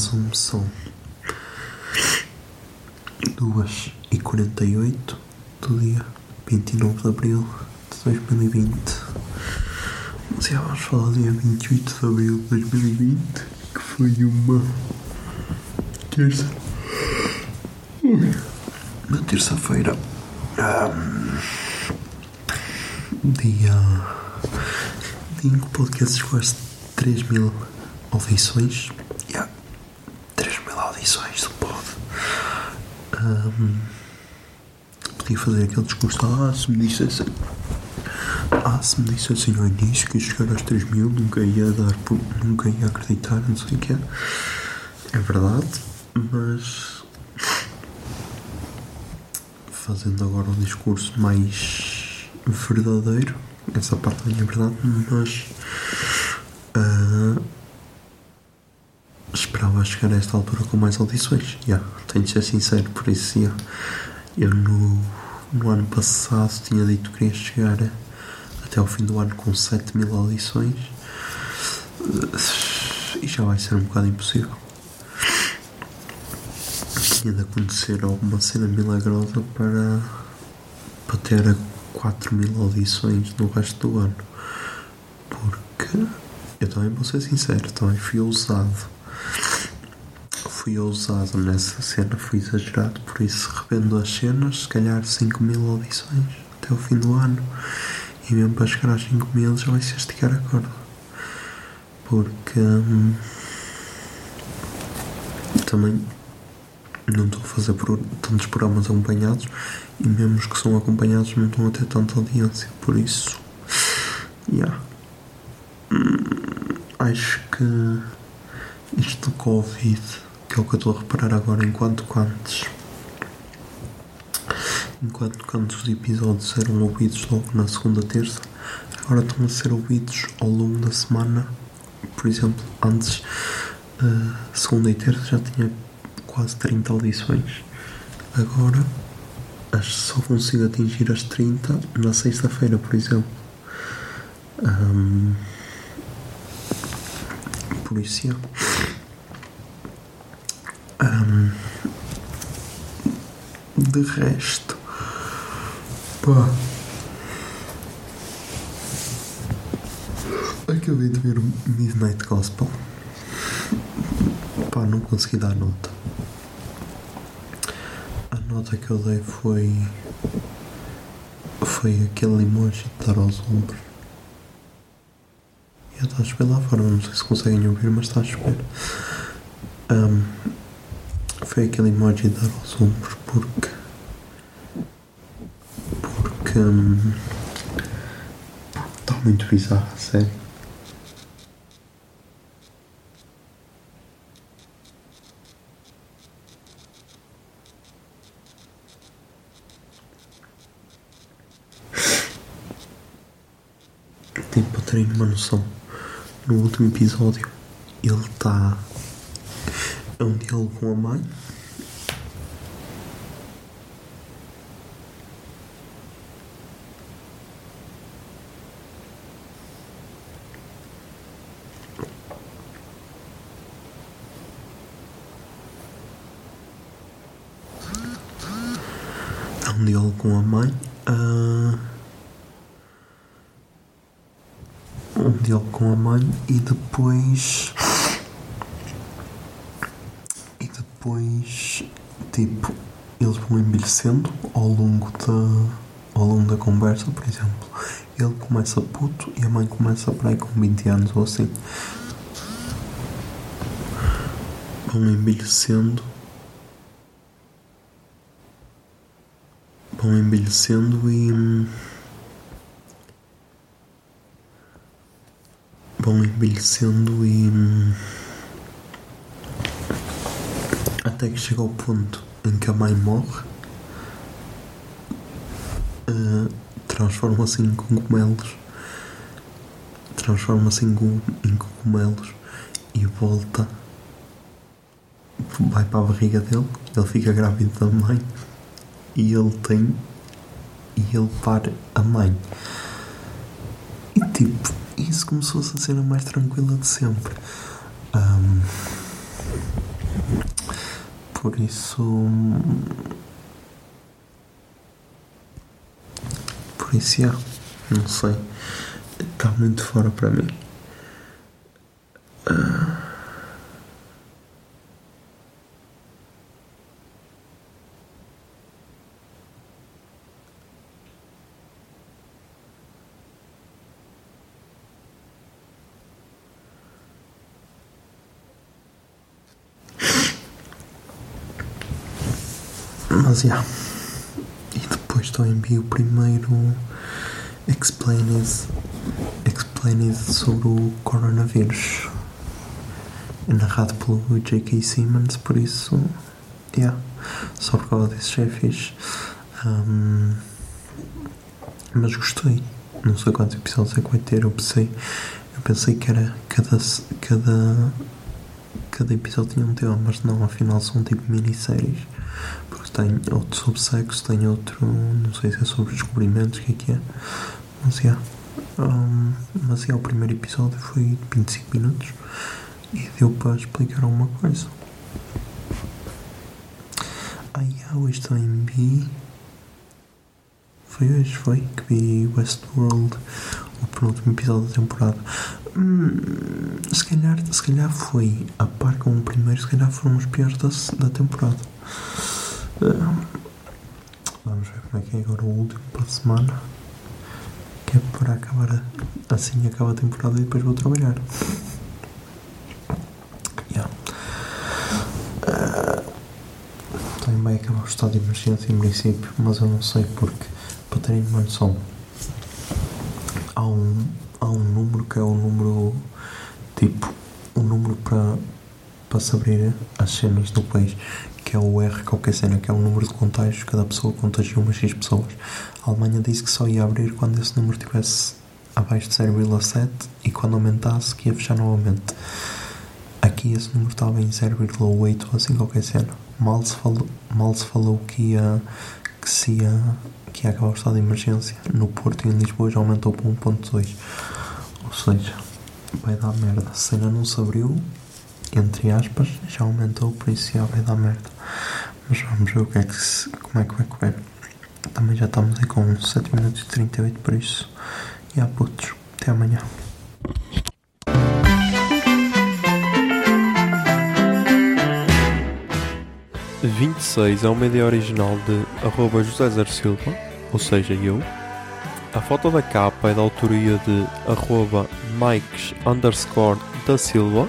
Olá, são, são 2 e 48 do dia 29 de Abril de 2020. Mas já vamos falar do dia 28 de Abril de 2020, que foi uma terça. Uma terça-feira. Ahm, dia. Em que o podcast às 3 mil audições. Yeah. 3 mil audições do pod. Ahm, podia fazer aquele discurso. Ah, se me dissessem. Ah, se me dissessem no início que ia chegar às 3 mil, nunca ia dar. Nunca ia acreditar, não sei o que é. É verdade, mas. Fazendo agora um discurso mais verdadeiro. Essa parte não é verdade, mas. ah, esperava chegar a esta altura com mais audições. Yeah, tenho de ser sincero, por isso yeah. eu no, no ano passado tinha dito que queria chegar até ao fim do ano com 7 mil audições e já vai ser um bocado impossível. Tinha de acontecer alguma cena milagrosa para, para ter 4 mil audições no resto do ano. Porque eu também vou ser sincero, também fui ousado fui ousado nessa cena, fui exagerado, por isso revendo as cenas, se calhar 5 mil audições até o fim do ano. E mesmo para chegar às 5 mil já vai ser esticar a corda. Porque hum, também não estou a fazer por, tantos programas acompanhados e mesmo os que são acompanhados não estão a ter tanta audiência. Por isso, yeah. Hum, acho que isto do Covid, que é o que eu estou a reparar agora, enquanto que antes, enquanto que antes os episódios eram ouvidos logo na segunda terça, agora estão a ser ouvidos ao longo da semana. Por exemplo, antes, eh, segunda e terça já tinha quase 30 audições. Agora, só consigo atingir as 30 na sexta-feira, por exemplo. Ahm, por isso, yeah. De resto, pá, acabei de ver Midnight Gospel. Pá, não consegui dar nota. A nota que eu dei foi. Foi aquele emoji de dar aos ombros. E está a chover lá fora, não sei se conseguem ouvir, mas está a chover. Ahm, foi aquele emoji de dar aos ombros porque. Porque. hum, Está muito bizarro, a sério. Tipo, para terem uma noção, no último episódio ele está. É um diálogo com a mãe. Um diálogo com a mãe. ah, um diálogo com a mãe e depois depois, tipo, eles vão envelhecendo ao longo da, ao longo da conversa, por exemplo. Ele começa puto e a mãe começa para aí com 20 anos ou assim. Vão envelhecendo. Vão envelhecendo e. Vão envelhecendo e. Até que chega ao ponto em que a mãe morre. eh, transforma-se em cogumelos. Transforma-se em, em cogumelos e volta. Vai para a barriga dele. Ele fica grávido da mãe. E ele tem. E ele para a mãe. E tipo, isso começou-se a ser a mais tranquila de sempre. Ahm, por isso. Por isso, é, não sei. Está muito fora para mim. Mas, já. E depois também vi o primeiro Explained, Explained sobre o coronavírus. É narrado pelo J.K. Simmons, por isso, yeah, só por causa desse já é fixe. Ahm, mas gostei. Não sei quantos episódios é que vai ter, eu pensei, eu pensei que era cada, cada, cada episódio tinha um tema, mas não, afinal são tipo minisséries. Tem outro sobre sexo, tem outro, não sei se é sobre descobrimentos, o que é que é. Mas é. Um, mas é, o primeiro episódio foi de 25 minutos e deu para explicar alguma coisa. Ah, yeah, hoje também vi. Foi hoje, foi que vi Westworld, o penúltimo episódio da temporada. Hum, se, calhar, se calhar foi a par com o primeiro, se calhar foram os piores da, da temporada. Ah, vamos ver como é que é agora o último para a semana. Que é para acabar assim acaba a temporada e depois vou trabalhar. Yeah. Ah, também vai acabar o estado de emergência em princípio, mas eu não sei porque para terem uma noção há um, há um número que é o número tipo o número para para se abrir as cenas do país que é o R qualquer cena que é o número de contágios cada pessoa contagia umas X pessoas. A Alemanha disse que só ia abrir quando esse número estivesse abaixo de 0,7 e quando aumentasse que ia fechar novamente. Aqui esse número estava em 0,8 ou assim qualquer cena. Mal se falou, mal se falou que ia que se ia que ia acabar o estado de emergência. No Porto e em Lisboa já aumentou para 1.2 ou seja vai dar merda. Se ainda não se abriu entre aspas já aumentou por isso já vai dar merda. Mas vamos ver o que é que se, como é que vai correr. Também já estamos aí com 7 minutos e 38 por isso e há putos. Até amanhã. 26 é uma ideia original de arroba José Zer Silva, ou seja, eu. A foto da capa é da autoria de arroba Mikes underscore da Silva,